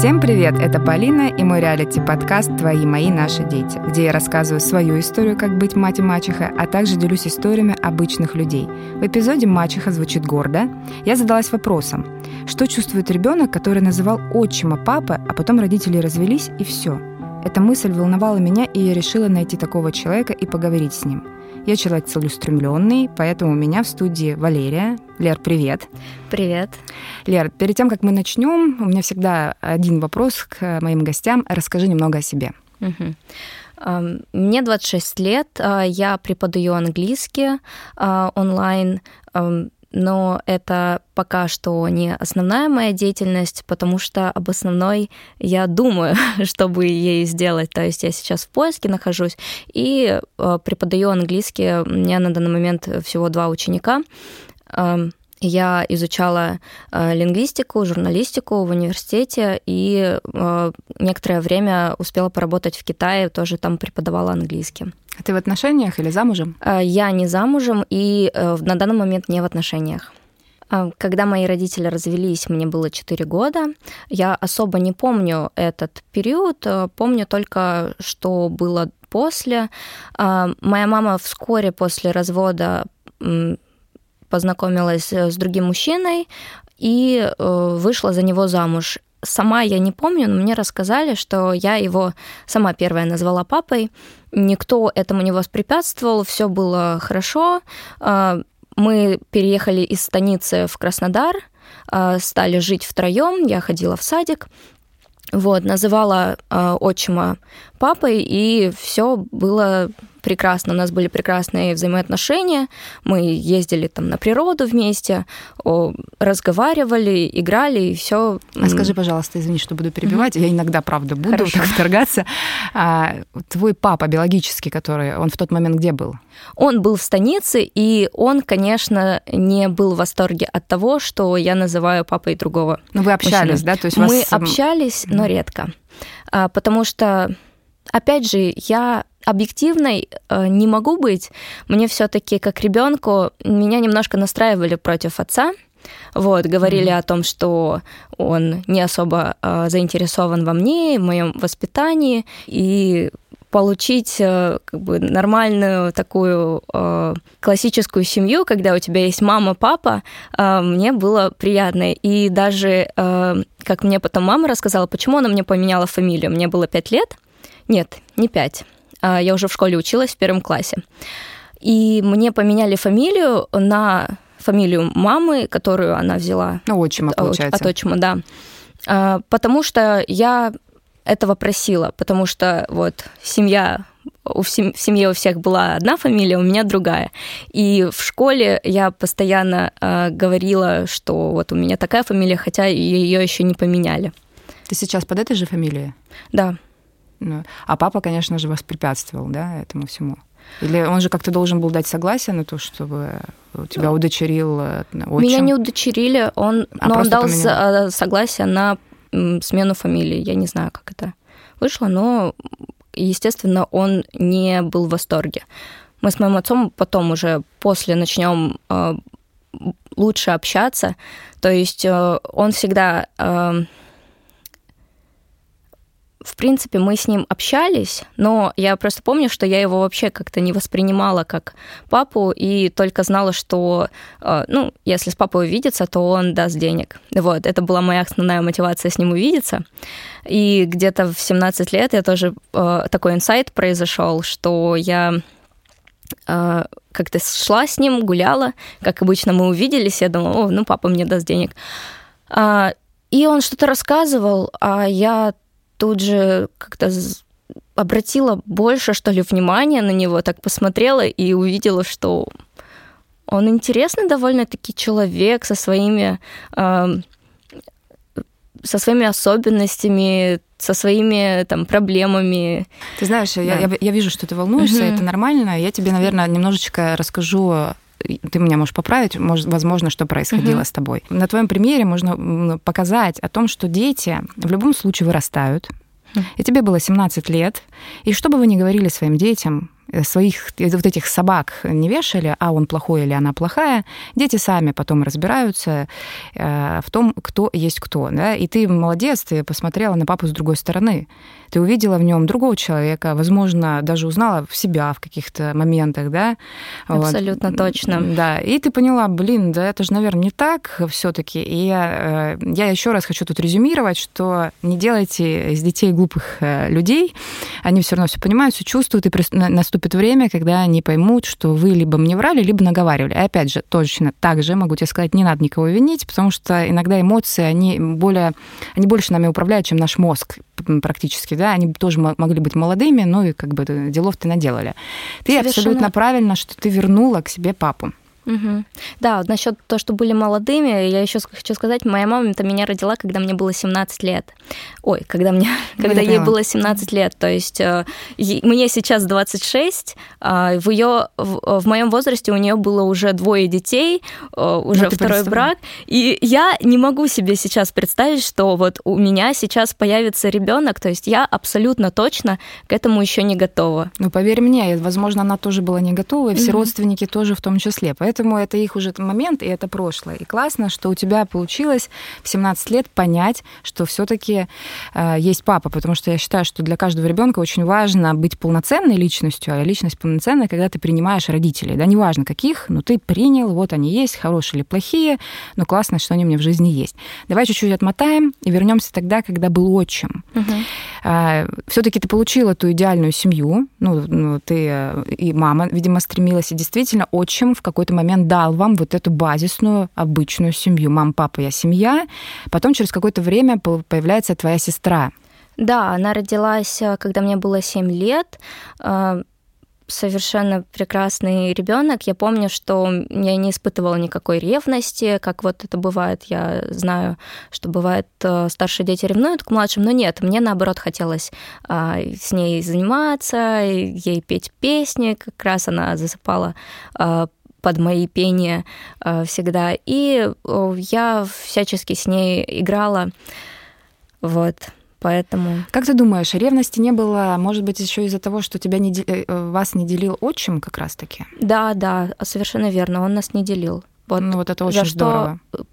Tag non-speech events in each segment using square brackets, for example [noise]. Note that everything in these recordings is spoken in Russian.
Всем привет! Это Полина и мой реалити-подкаст «Твои, мои, наши дети», где я рассказываю свою историю, как быть мать и мачеха, а также делюсь историями обычных людей. В эпизоде «Мачеха» звучит гордо. Я задалась вопросом, что чувствует ребенок, который называл отчима папы, а потом родители развелись и все. Эта мысль волновала меня, и я решила найти такого человека и поговорить с ним – я человек целеустремленный, поэтому у меня в студии Валерия. Лер, привет. Привет. Лер, перед тем, как мы начнем, у меня всегда один вопрос к моим гостям. Расскажи немного о себе. Угу. Мне 26 лет, а, я преподаю английский а, онлайн но это пока что не основная моя деятельность, потому что об основной я думаю, [laughs] чтобы ей сделать. То есть я сейчас в поиске нахожусь и э, преподаю английский. У меня на данный момент всего два ученика. Эм, я изучала э, лингвистику, журналистику в университете и э, некоторое время успела поработать в Китае, тоже там преподавала английский. А ты в отношениях или замужем? Э, я не замужем и на данный момент не в отношениях. Э, когда мои родители развелись, мне было 4 года. Я особо не помню этот период, помню только, что было после. Э, моя мама вскоре после развода познакомилась э, с другим мужчиной и э, вышла за него замуж. Сама я не помню, но мне рассказали, что я его сама первая назвала папой. Никто этому не воспрепятствовал, все было хорошо. Э, мы переехали из станицы в Краснодар, стали жить втроем. Я ходила в садик. Вот, называла отчима папой, и все было прекрасно, у нас были прекрасные взаимоотношения, мы ездили там на природу вместе, разговаривали, играли, и все. А скажи, пожалуйста, извини, что буду перебивать, mm-hmm. я иногда, правда, буду Хорошо. так вторгаться. А, твой папа биологический, который, он в тот момент где был? Он был в станице, и он, конечно, не был в восторге от того, что я называю папой другого. Ну, вы общались, мужчины. да? То есть мы вас... общались, но редко. А, потому что опять же, я объективной э, не могу быть. Мне все-таки как ребенку меня немножко настраивали против отца. Вот, говорили mm-hmm. о том, что он не особо э, заинтересован во мне, в моем воспитании, и получить э, как бы нормальную такую э, классическую семью, когда у тебя есть мама, папа, э, мне было приятно. И даже, э, как мне потом мама рассказала, почему она мне поменяла фамилию. Мне было пять лет. Нет, не пять. А, я уже в школе училась в первом классе. И мне поменяли фамилию на фамилию мамы, которую она взяла. Ну, отчима, получается. От отчима, да. А, потому что я этого просила, потому что вот семья у в семье у всех была одна фамилия, у меня другая. И в школе я постоянно э, говорила, что вот у меня такая фамилия, хотя ее еще не поменяли. Ты сейчас под этой же фамилией? Да. Ну, а папа, конечно же, воспрепятствовал, да, этому всему. Или он же как-то должен был дать согласие на то, чтобы тебя удочерил э, отчим? Меня не удочерили, он, а но он дал поменял. Э, согласие на смену фамилии. Я не знаю, как это вышло, но, естественно, он не был в восторге. Мы с моим отцом потом уже после начнем э, лучше общаться. То есть он всегда в принципе, мы с ним общались, но я просто помню, что я его вообще как-то не воспринимала как папу и только знала, что, э, ну, если с папой увидеться, то он даст денег. Вот, это была моя основная мотивация с ним увидеться. И где-то в 17 лет я тоже э, такой инсайт произошел, что я э, как-то шла с ним, гуляла, как обычно мы увиделись, я думала, о, ну, папа мне даст денег. А, и он что-то рассказывал, а я тут же как-то обратила больше, что ли, внимания на него, так посмотрела и увидела, что он интересный довольно-таки человек со своими, э, со своими особенностями, со своими там проблемами. Ты знаешь, да. я, я, я вижу, что ты волнуешься, угу. это нормально. Я тебе, наверное, немножечко расскажу ты меня можешь поправить, может, возможно, что происходило угу. с тобой. На твоем примере можно показать о том, что дети в любом случае вырастают, и тебе было 17 лет, и что бы вы ни говорили своим детям, своих вот этих собак не вешали, а он плохой или она плохая, дети сами потом разбираются э, в том, кто есть кто. Да? И ты молодец, ты посмотрела на папу с другой стороны. Ты увидела в нем другого человека, возможно, даже узнала в себя в каких-то моментах, да? Абсолютно вот. точно. Да, и ты поняла, блин, да это же, наверное, не так все таки И я, э, я еще раз хочу тут резюмировать, что не делайте из детей глупых э, людей, они все равно все понимают, все чувствуют, и наступит время, когда они поймут, что вы либо мне врали, либо наговаривали. И опять же, точно так же могу тебе сказать, не надо никого винить, потому что иногда эмоции, они более, они больше нами управляют, чем наш мозг практически, да, они тоже могли быть молодыми, но и как бы делов-то наделали. Ты Совершенно... абсолютно правильно, что ты вернула к себе папу. Угу. Да, насчет того, что были молодыми, я еще хочу сказать, моя мама-то меня родила, когда мне было 17 лет. Ой, когда мне, [laughs] ну, когда ей было 17 лет. То есть э, мне сейчас 26, а в ее, в, в моем возрасте у нее было уже двое детей, э, уже ну, второй брак, и я не могу себе сейчас представить, что вот у меня сейчас появится ребенок, то есть я абсолютно точно к этому еще не готова. Ну поверь мне, возможно, она тоже была не готова, и все угу. родственники тоже в том числе. Поэтому Поэтому это их уже момент, и это прошлое. И классно, что у тебя получилось в 17 лет понять, что все-таки э, есть папа, потому что я считаю, что для каждого ребенка очень важно быть полноценной личностью, а личность полноценная, когда ты принимаешь родителей. Да, неважно каких, но ты принял, вот они есть, хорошие или плохие, но классно, что они у меня в жизни есть. Давай чуть-чуть отмотаем и вернемся тогда, когда был отчим. Угу. Э, все-таки ты получила ту идеальную семью, ну, ну ты э, и мама, видимо, стремилась, и действительно отчим в какой-то момент дал вам вот эту базисную, обычную семью. Мам, папа, я семья. Потом через какое-то время появляется твоя сестра. Да, она родилась, э, когда мне было 7 лет э, совершенно прекрасный ребенок. Я помню, что я не испытывала никакой ревности, как вот это бывает. Я знаю, что бывает, э, старшие дети ревнуют к младшим, но нет, мне наоборот хотелось с ней заниматься, ей петь песни. Как раз она засыпала под мои пения э, всегда. И я всячески с ней играла. Вот. Поэтому... Как ты думаешь, ревности не было, может быть, еще из-за того, что тебя не, э, вас не делил отчим как раз-таки? Да, да, совершенно верно, он нас не делил. Вот, ну вот это очень за здорово. Что,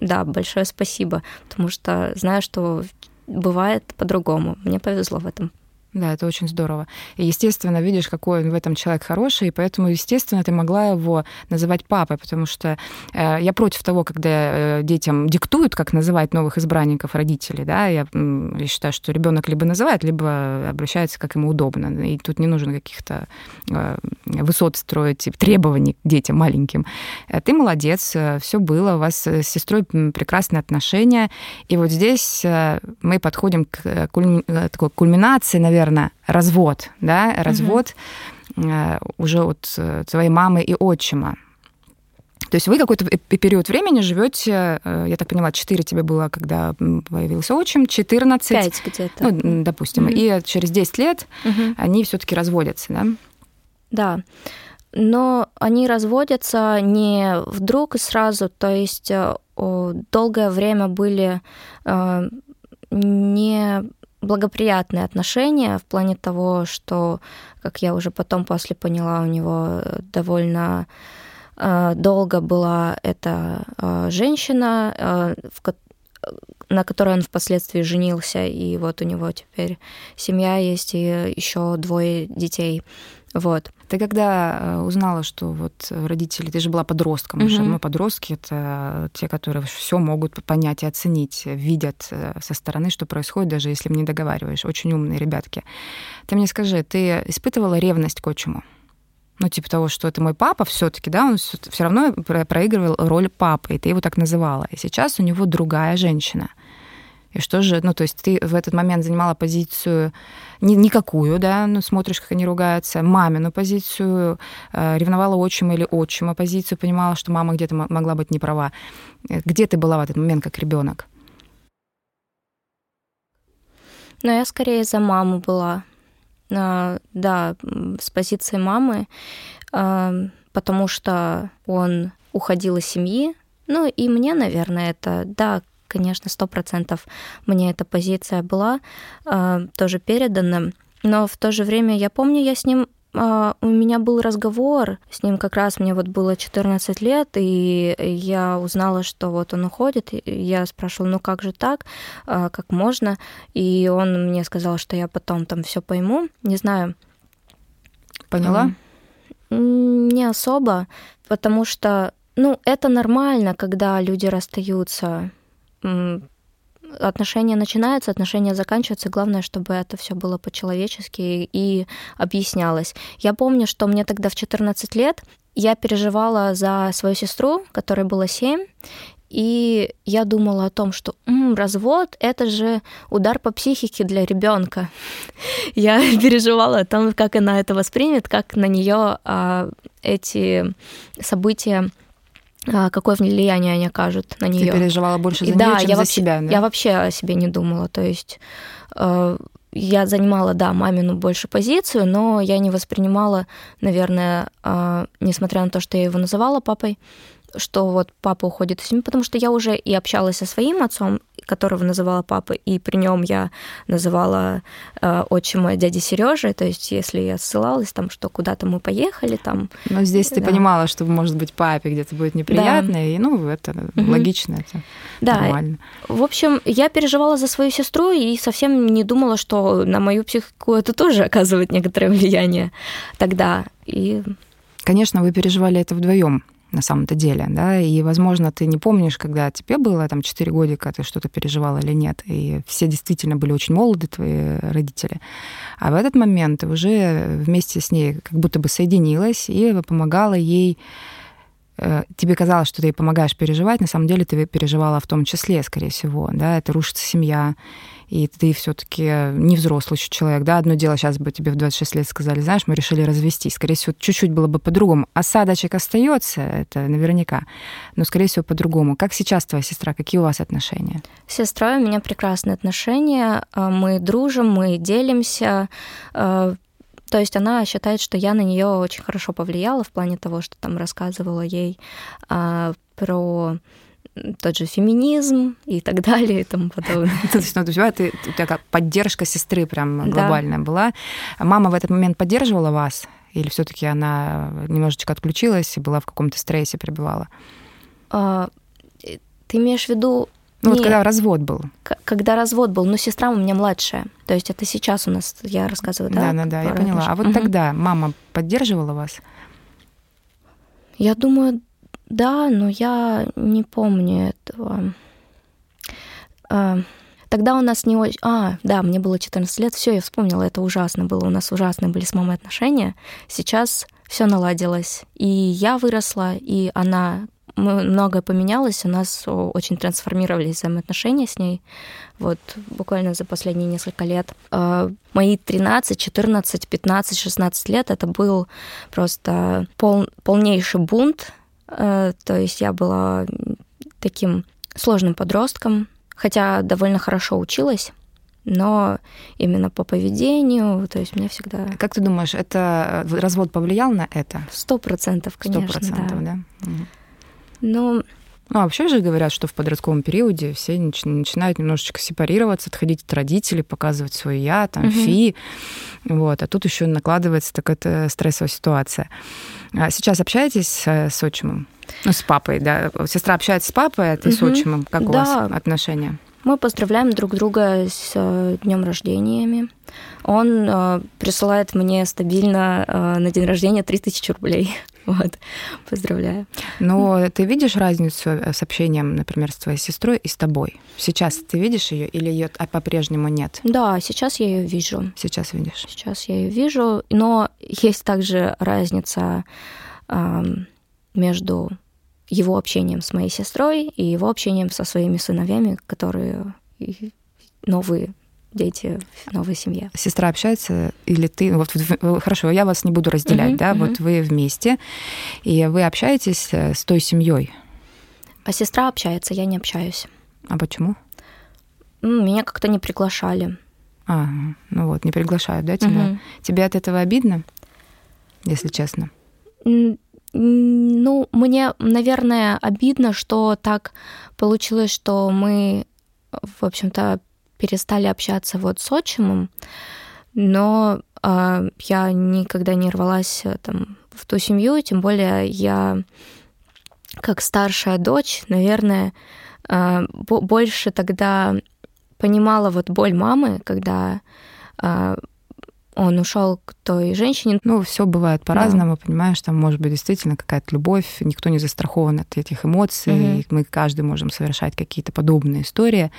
да, большое спасибо, потому что знаю, что бывает по-другому. Мне повезло в этом. Да, это очень здорово. И, естественно, видишь, какой он в этом человек хороший, и поэтому, естественно, ты могла его называть папой, потому что э, я против того, когда э, детям диктуют, как называть новых избранников родителей, да, я, я считаю, что ребенок либо называет, либо обращается, как ему удобно, и тут не нужно каких-то э, высот строить, требований к детям маленьким. Э, ты молодец, э, все было, у вас с сестрой прекрасные отношения, и вот здесь э, мы подходим к кульми... такой кульминации, наверное, наверное, развод, да, развод угу. уже от э, твоей мамы и отчима. То есть вы какой-то период времени живете, э, я так поняла, 4 тебе было, когда появился отчим, 14... 5 где-то. Ну, допустим. mm И через 10 лет mm они все таки разводятся, да? Да. Но они разводятся не вдруг и сразу, то есть долгое время были не благоприятные отношения в плане того, что, как я уже потом после поняла, у него довольно э, долго была эта э, женщина, э, на которой он впоследствии женился, и вот у него теперь семья есть и еще двое детей. Вот. Ты когда э, узнала, что вот родители, ты же была подростком, угу. мы подростки это те, которые все могут понять и оценить, видят э, со стороны, что происходит, даже если мне договариваешь. Очень умные ребятки. Ты мне скажи, ты испытывала ревность к отчиму? Ну, типа того, что это мой папа все-таки, да, он все равно проигрывал роль папы, и ты его так называла. И сейчас у него другая женщина. И что же, ну, то есть ты в этот момент занимала позицию ни, никакую, да, ну, смотришь, как они ругаются, мамину позицию, э, ревновала отчима или отчима позицию, понимала, что мама где-то могла быть не права. Где ты была в этот момент как ребенок? Ну, я скорее за маму была. А, да, с позиции мамы, а, потому что он уходил из семьи, ну и мне, наверное, это, да, конечно, сто процентов мне эта позиция была э, тоже передана. Но в то же время я помню, я с ним а, у меня был разговор с ним как раз, мне вот было 14 лет, и я узнала, что вот он уходит. Я спрашивала, ну как же так, а, как можно? И он мне сказал, что я потом там все пойму. Не знаю. Поняла? Не особо, потому что, ну, это нормально, когда люди расстаются отношения начинаются, отношения заканчиваются. Главное, чтобы это все было по-человечески и объяснялось. Я помню, что мне тогда в 14 лет я переживала за свою сестру, которой было 7, и я думала о том, что М, развод это же удар по психике для ребенка. [laughs] Я [laughs] переживала о том, как она это воспримет, как на нее а, эти события какое влияние они окажут на нее. Ты переживала больше за да, нее, чем я за вообще, себя, да? Я вообще о себе не думала. То есть э, я занимала, да, мамину больше позицию, но я не воспринимала, наверное, э, несмотря на то, что я его называла папой, что вот папа уходит из семьи, потому что я уже и общалась со своим отцом, которого называла папой, и при нем я называла э, отчима дяди Сережи, то есть если я ссылалась там, что куда-то мы поехали там. Но здесь ты понимала, что может быть папе где-то будет неприятно, да. и ну это угу. логично, это да. нормально. В общем, я переживала за свою сестру и совсем не думала, что на мою психику это тоже оказывает некоторое влияние тогда. И Конечно, вы переживали это вдвоем на самом-то деле, да, и, возможно, ты не помнишь, когда тебе было там 4 годика, ты что-то переживал или нет, и все действительно были очень молоды, твои родители, а в этот момент ты уже вместе с ней как будто бы соединилась и помогала ей тебе казалось, что ты помогаешь переживать, на самом деле ты переживала в том числе, скорее всего, да, это рушится семья, и ты все таки не взрослый еще человек, да, одно дело, сейчас бы тебе в 26 лет сказали, знаешь, мы решили развестись, скорее всего, чуть-чуть было бы по-другому. Осадочек остается, это наверняка, но, скорее всего, по-другому. Как сейчас твоя сестра, какие у вас отношения? С сестрой у меня прекрасные отношения, а, мы дружим, мы делимся, а, то есть она считает, что я на нее очень хорошо повлияла в плане того, что там рассказывала ей а, про тот же феминизм и так [laughs] далее и тому подобное. [laughs] То есть, ну, у тебя, ты, у тебя поддержка сестры прям глобальная да. была. Мама в этот момент поддерживала вас? Или все таки она немножечко отключилась и была в каком-то стрессе, пребывала? А, ты имеешь в виду ну, Нет. вот когда развод был. Когда развод был, но сестра у меня младшая. То есть это сейчас у нас, я рассказываю, да? Да, да, да, я поняла. А вот угу. тогда мама поддерживала вас? Я думаю, да, но я не помню этого. А, тогда у нас не очень... А, да, мне было 14 лет, все, я вспомнила, это ужасно было. У нас ужасные были с мамой отношения. Сейчас все наладилось. И я выросла, и она мы, многое поменялось, у нас очень трансформировались взаимоотношения с ней. Вот буквально за последние несколько лет. А, мои 13, 14, 15, 16 лет это был просто пол, полнейший бунт. А, то есть я была таким сложным подростком, хотя довольно хорошо училась но именно по поведению, то есть мне всегда... Как ты думаешь, это э, развод повлиял на это? Сто процентов, конечно, Сто процентов, да. да? Ну, ну, а вообще же говорят, что в подростковом периоде все начинают немножечко сепарироваться, отходить от родителей, показывать свое я, там, угу. фи. Вот. А тут еще накладывается такая стрессовая ситуация. А сейчас общаетесь с, с отчимом? Ну, с папой, да. Сестра общается с папой, а ты угу. с отчимом. Как у да. вас отношения? Мы поздравляем друг друга с э, днем рождениями. Он э, присылает мне стабильно э, на день рождения 3000 рублей. Вот, поздравляю. Но ты видишь разницу э, с общением, например, с твоей сестрой и с тобой? Сейчас ты видишь ее или ее по-прежнему нет? Да, сейчас я ее вижу. Сейчас видишь? Сейчас я ее вижу, но есть также разница э, между его общением с моей сестрой и его общением со своими сыновьями, которые новые дети в новой семье. Сестра общается или ты? Вот хорошо, я вас не буду разделять, uh-huh, да? Uh-huh. Вот вы вместе и вы общаетесь э, с той семьей. А сестра общается, я не общаюсь. А почему? Меня как-то не приглашали. А, ну вот, не приглашают, да, тебя? Uh-huh. Тебе от этого обидно, если честно? Ну, мне, наверное, обидно, что так получилось, что мы, в общем-то, перестали общаться вот с отчимом, но а, я никогда не рвалась э, там в ту семью, тем более я как старшая дочь, наверное, а, больше тогда понимала вот боль мамы, когда а, он ушел к той женщине. Ну, все бывает по-разному, да. понимаешь, там может быть действительно какая-то любовь, никто не застрахован от этих эмоций, угу. мы каждый можем совершать какие-то подобные истории.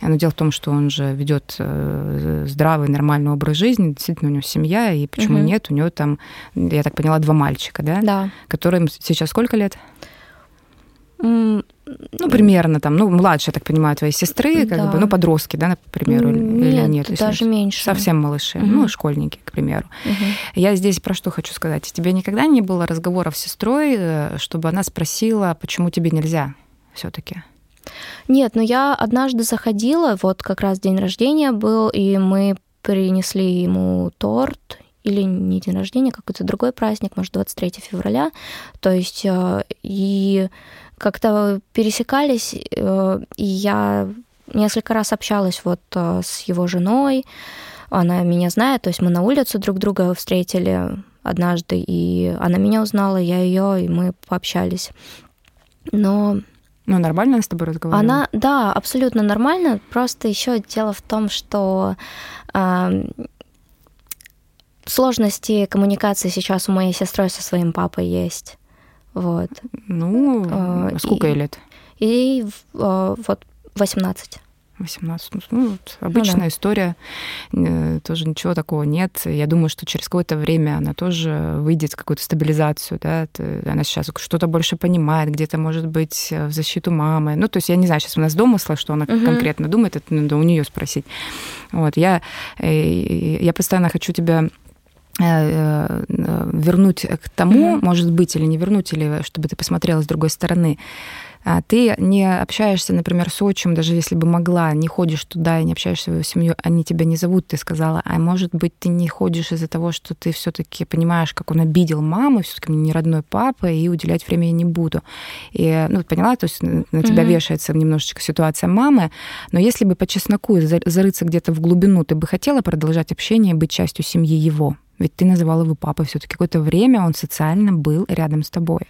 Но дело в том, что он же ведет э, здравый, нормальный образ жизни, действительно у него семья, и почему угу. нет, у него там, я так поняла, два мальчика, да? Да. Которым сейчас сколько лет? Ну, примерно там, ну, младше, я так понимаю, твоей сестры, как да. бы, ну, подростки, да, к примеру, нет, или нет? даже меньше. Совсем малыши, угу. ну, школьники, к примеру. Угу. Я здесь про что хочу сказать. Тебе никогда не было разговоров с сестрой, э, чтобы она спросила, почему тебе нельзя все таки Нет, но я однажды заходила, вот как раз день рождения был, и мы принесли ему торт, или не день рождения, какой-то другой праздник, может, 23 февраля. То есть э, и как-то пересекались, э, и я несколько раз общалась вот э, с его женой, она меня знает, то есть мы на улице друг друга встретили однажды, и она меня узнала, я ее, и мы пообщались. Но ну, нормально она с тобой разговаривала? Она, да, абсолютно нормально. Просто еще дело в том, что э, сложности коммуникации сейчас у моей сестры со своим папой есть. Вот. Ну, а, сколько ей лет? И а, вот 18. 18. Ну, вот обычная ну, да. история, э, тоже ничего такого нет. Я думаю, что через какое-то время она тоже выйдет в какую-то стабилизацию, да, она сейчас что-то больше понимает, где-то, может быть, в защиту мамы. Ну, то есть я не знаю, сейчас у нас домысла, что она угу. конкретно думает, это надо у нее спросить. Вот, я, э, я постоянно хочу тебя Э, э, вернуть к тому, mm-hmm. может быть, или не вернуть, или чтобы ты посмотрела с другой стороны. А ты не общаешься, например, с отчим, даже если бы могла, не ходишь туда и не общаешься с его семьей, они тебя не зовут, ты сказала, а может быть, ты не ходишь из-за того, что ты все-таки понимаешь, как он обидел маму, все-таки не родной папа, и уделять время я не буду. И, ну, поняла, то есть на тебя mm-hmm. вешается немножечко ситуация мамы, но если бы по чесноку зарыться где-то в глубину, ты бы хотела продолжать общение и быть частью семьи его? Ведь ты называла его папой все-таки какое-то время он социально был рядом с тобой.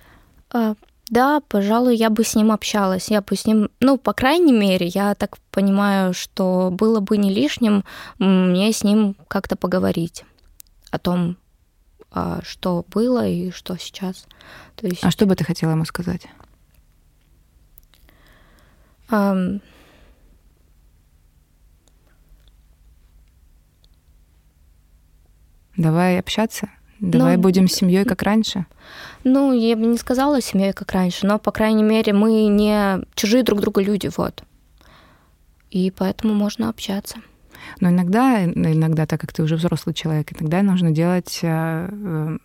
А, да, пожалуй, я бы с ним общалась. Я бы с ним, ну, по крайней мере, я так понимаю, что было бы не лишним мне с ним как-то поговорить о том, а, что было и что сейчас. То есть... А что бы ты хотела ему сказать? Um, Давай общаться. Давай ну, будем семьей, как раньше. Ну, я бы не сказала семьей, как раньше, но, по крайней мере, мы не чужие друг друга люди, вот. И поэтому можно общаться. Но иногда, иногда, так как ты уже взрослый человек, иногда нужно делать э, э,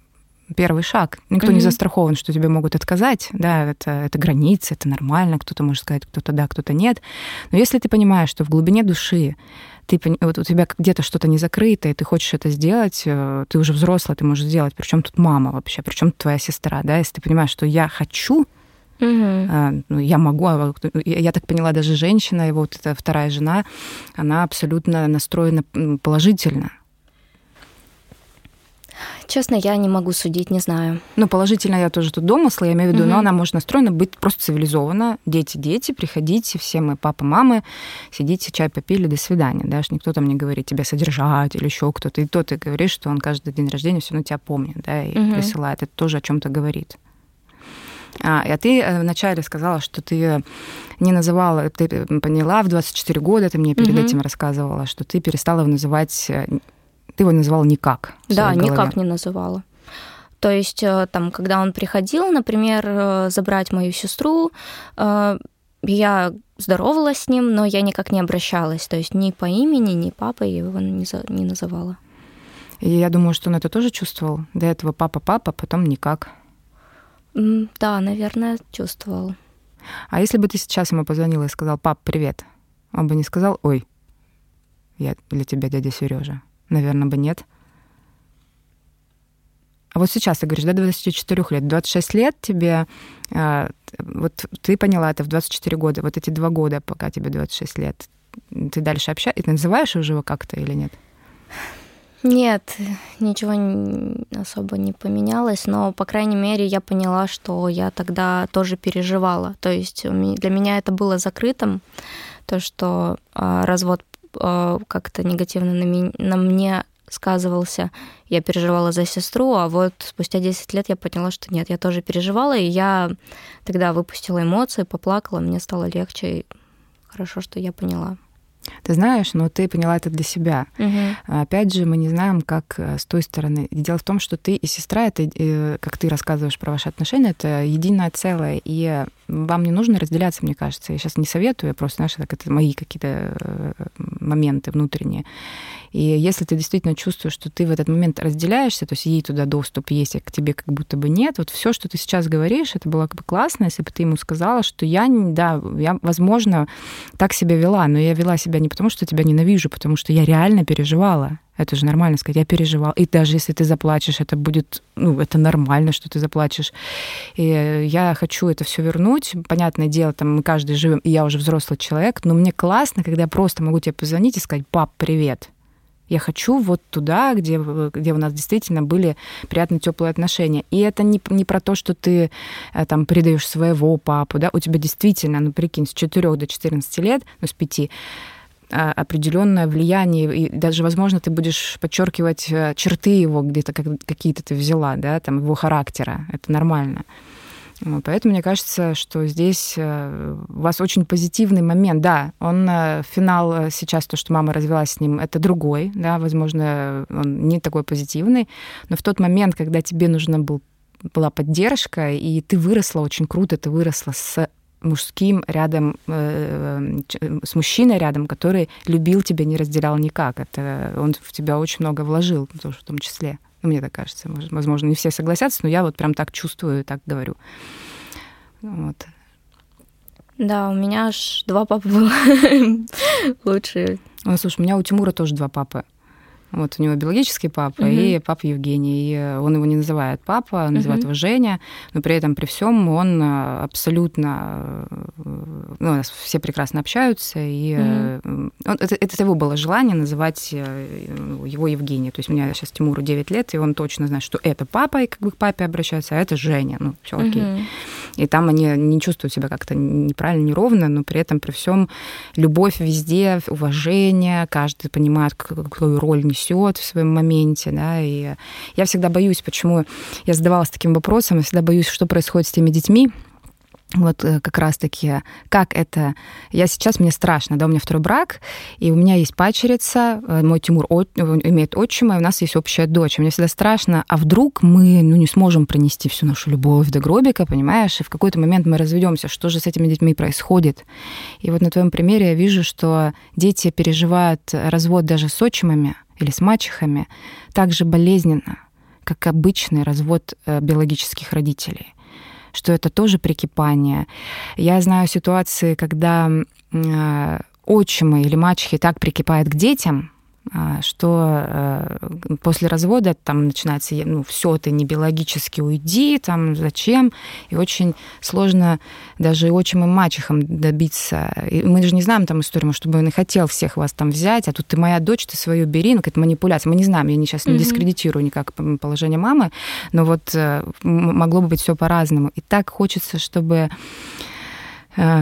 первый шаг. Никто mm-hmm. не застрахован, что тебе могут отказать. Да, это, это границы, это нормально. Кто-то может сказать, кто-то да, кто-то нет. Но если ты понимаешь, что в глубине души ты, вот у тебя где-то что-то не закрыто, и ты хочешь это сделать, э, ты уже взрослый, ты можешь сделать. Причем тут мама вообще, причем твоя сестра, да, если ты понимаешь, что я хочу. Ну, я могу, а я так поняла, даже женщина, его вот эта вторая жена, она абсолютно настроена положительно. Честно, я не могу судить, не знаю. Ну, положительно я тоже тут домысла, я имею в виду, угу. но она может настроена быть просто цивилизованно. Дети, дети, приходите, все мы, папа, мамы, сидите, чай попили, до свидания. Даже никто там не говорит тебя содержать или еще кто-то. И то ты говоришь, что он каждый день рождения все равно тебя помнит, да, и угу. присылает. Это тоже о чем-то говорит. А, а ты э, вначале сказала, что ты не называла, ты поняла в 24 года, ты мне перед угу. этим рассказывала, что ты перестала называть э, ты его называла никак. Да, никак не называла. То есть э, там, когда он приходил, например, э, забрать мою сестру, э, я здоровалась с ним, но я никак не обращалась. То есть ни по имени, ни папой я его не, за, не называла. И я думаю, что он это тоже чувствовал. До этого папа-папа, потом никак. Да, наверное, чувствовал. А если бы ты сейчас ему позвонила и сказал, пап, привет, он бы не сказал, ой, я для тебя дядя Сережа. Наверное, бы нет. А вот сейчас ты говоришь, да, 24 лет, 26 лет тебе, а, вот ты поняла это в 24 года, вот эти два года, пока тебе 26 лет, ты дальше общаешься, называешь его как-то или нет? Нет, ничего особо не поменялось, но, по крайней мере, я поняла, что я тогда тоже переживала. То есть для меня это было закрытым, то, что а, развод как-то негативно на, ми- на мне сказывался. Я переживала за сестру, а вот спустя 10 лет я поняла, что нет, я тоже переживала, и я тогда выпустила эмоции, поплакала, мне стало легче, и хорошо, что я поняла. Ты знаешь, но ты поняла это для себя. Угу. Опять же, мы не знаем, как э, с той стороны. Дело в том, что ты и сестра, это, э, как ты рассказываешь про ваши отношения, это единое целое. И вам не нужно разделяться, мне кажется. Я сейчас не советую, я просто, знаешь, так это мои какие-то э, моменты внутренние. И если ты действительно чувствуешь, что ты в этот момент разделяешься, то есть ей туда доступ есть, а к тебе как будто бы нет, вот все, что ты сейчас говоришь, это было как бы классно, если бы ты ему сказала, что я, да, я, возможно, так себя вела, но я вела себя не потому, что тебя ненавижу, потому что я реально переживала. Это же нормально сказать, я переживал. И даже если ты заплачешь, это будет, ну, это нормально, что ты заплачешь. И я хочу это все вернуть. Понятное дело, там мы каждый живем, и я уже взрослый человек, но мне классно, когда я просто могу тебе позвонить и сказать, пап, привет. Я хочу вот туда, где, где у нас действительно были приятные теплые отношения. И это не, не про то, что ты э, там предаешь своего папу, да, у тебя действительно, ну прикинь, с 4 до 14 лет, ну с 5, а, определенное влияние, и даже, возможно, ты будешь подчеркивать э, черты его где-то какие-то ты взяла, да, там его характера. Это нормально. Поэтому мне кажется, что здесь э, у вас очень позитивный момент. Да, он э, финал сейчас, то, что мама развелась с ним, это другой, да, возможно, он не такой позитивный, но в тот момент, когда тебе нужна был, была поддержка, и ты выросла очень круто, ты выросла с мужским рядом, с мужчиной рядом, который любил тебя, не разделял никак. Это он в тебя очень много вложил, тоже в том числе. Ну, мне так кажется. Возможно, не все согласятся, но я вот прям так чувствую и так говорю. Вот. Да, у меня аж два папы было [laughs] лучшие. Ну, слушай, у меня у Тимура тоже два папы. Вот у него биологический папа угу. и папа Евгений. И он его не называет папа, он называет угу. его Женя, но при этом при всем он э, абсолютно, э, ну, все прекрасно общаются, и угу. он, это, это его было желание называть его Евгений. То есть у меня сейчас Тимуру 9 лет, и он точно знает, что это папа, и как бы к папе обращаются, а это Женя. Ну, все окей. Угу. И там они не чувствуют себя как-то неправильно, неровно, но при этом при всем любовь везде, уважение, каждый понимает, какую роль несет несет в своем моменте, да, и я всегда боюсь, почему я задавалась таким вопросом, я всегда боюсь, что происходит с теми детьми, вот э, как раз-таки, как это... Я сейчас, мне страшно, да, у меня второй брак, и у меня есть пачерица, э, мой Тимур от, э, имеет отчима, и у нас есть общая дочь. Мне всегда страшно, а вдруг мы ну, не сможем пронести всю нашу любовь до гробика, понимаешь, и в какой-то момент мы разведемся, что же с этими детьми происходит? И вот на твоем примере я вижу, что дети переживают развод даже с отчимами или с мачехами так же болезненно, как обычный развод биологических родителей что это тоже прикипание. Я знаю ситуации, когда э, отчимы или мачехи так прикипают к детям, что э, после развода там начинается, ну, все, ты не биологически уйди, там, зачем, и очень сложно даже отчим и мачехам добиться. И мы же не знаем там историю, чтобы он и хотел всех вас там взять, а тут ты моя дочь, ты свою бери, ну, какая-то манипуляция. Мы не знаем, я сейчас не дискредитирую никак положение мамы, но вот э, могло бы быть все по-разному. И так хочется, чтобы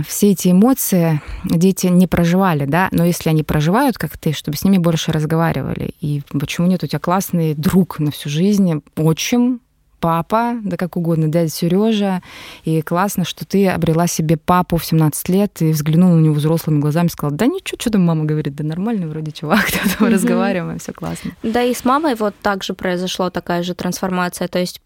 все эти эмоции дети не проживали, да, но если они проживают, как ты, чтобы с ними больше разговаривали. И почему нет у тебя классный друг на всю жизнь, отчим, папа, да как угодно, дядя Сережа. И классно, что ты обрела себе папу в 17 лет и взглянула на него взрослыми глазами и сказала, да ничего, что там мама говорит, да нормальный вроде чувак, [laughs] мы mm разговариваем, все классно. Да и с мамой вот также произошла такая же трансформация, то есть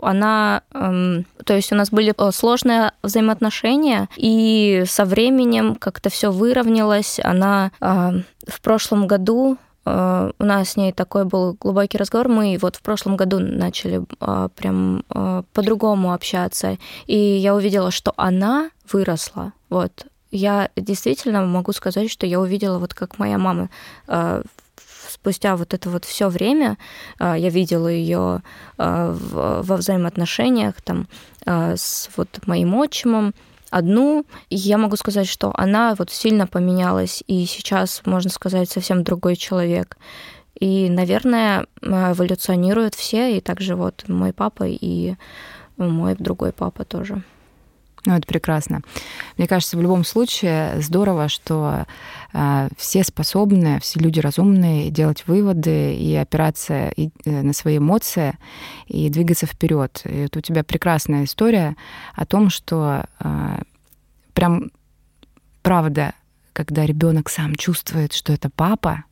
она, эм, то есть у нас были сложные взаимоотношения, и со временем как-то все выровнялось, она э, в прошлом году Э, у нас с ней такой был глубокий разговор. Мы вот в прошлом году начали э, прям э, по-другому общаться. И я увидела, что она выросла. Вот. Я действительно могу сказать, что я увидела, вот как моя мама спустя вот это вот все время я видела ее во взаимоотношениях там с вот моим отчимом, одну, я могу сказать, что она вот сильно поменялась, и сейчас, можно сказать, совсем другой человек. И, наверное, эволюционируют все, и также вот мой папа и мой другой папа тоже. Ну, это прекрасно. Мне кажется, в любом случае здорово, что э, все способны, все люди разумные делать выводы и опираться и, э, на свои эмоции и двигаться вперед. И вот у тебя прекрасная история о том, что э, прям правда, когда ребенок сам чувствует, что это папа,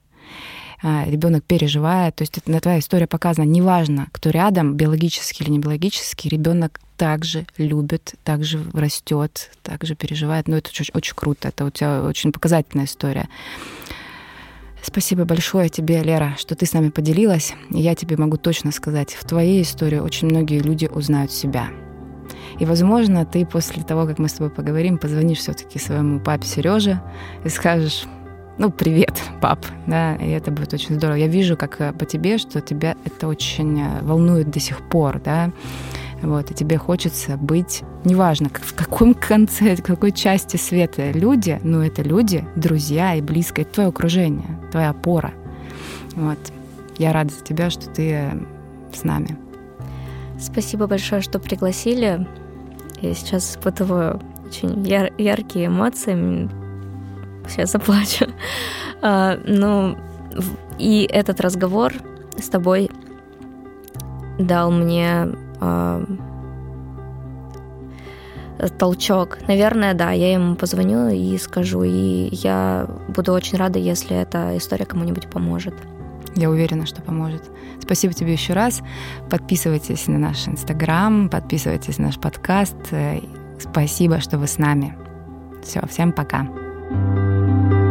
ребенок переживает. То есть это, твоя история показана. Неважно, кто рядом, биологически или не биологически, ребенок также любит, также растет, также переживает. Ну, это очень, очень круто. Это у тебя очень показательная история. Спасибо большое тебе, Лера, что ты с нами поделилась. Я тебе могу точно сказать, в твоей истории очень многие люди узнают себя. И, возможно, ты после того, как мы с тобой поговорим, позвонишь все-таки своему папе Сереже и скажешь, ну, привет, пап, да, и это будет очень здорово. Я вижу, как э, по тебе, что тебя это очень э, волнует до сих пор, да, вот, и тебе хочется быть, неважно, в каком [laughs] конце, в какой части света люди, но это люди, друзья и близкое, твое окружение, твоя опора. Вот. Я рада за тебя, что ты э, с нами. Спасибо большое, что пригласили. Я сейчас испытываю очень яр- яркие эмоции сейчас заплачу. А, ну, и этот разговор с тобой дал мне а, толчок. Наверное, да, я ему позвоню и скажу, и я буду очень рада, если эта история кому-нибудь поможет. Я уверена, что поможет. Спасибо тебе еще раз. Подписывайтесь на наш инстаграм, подписывайтесь на наш подкаст. Спасибо, что вы с нами. Все, всем пока. Thank you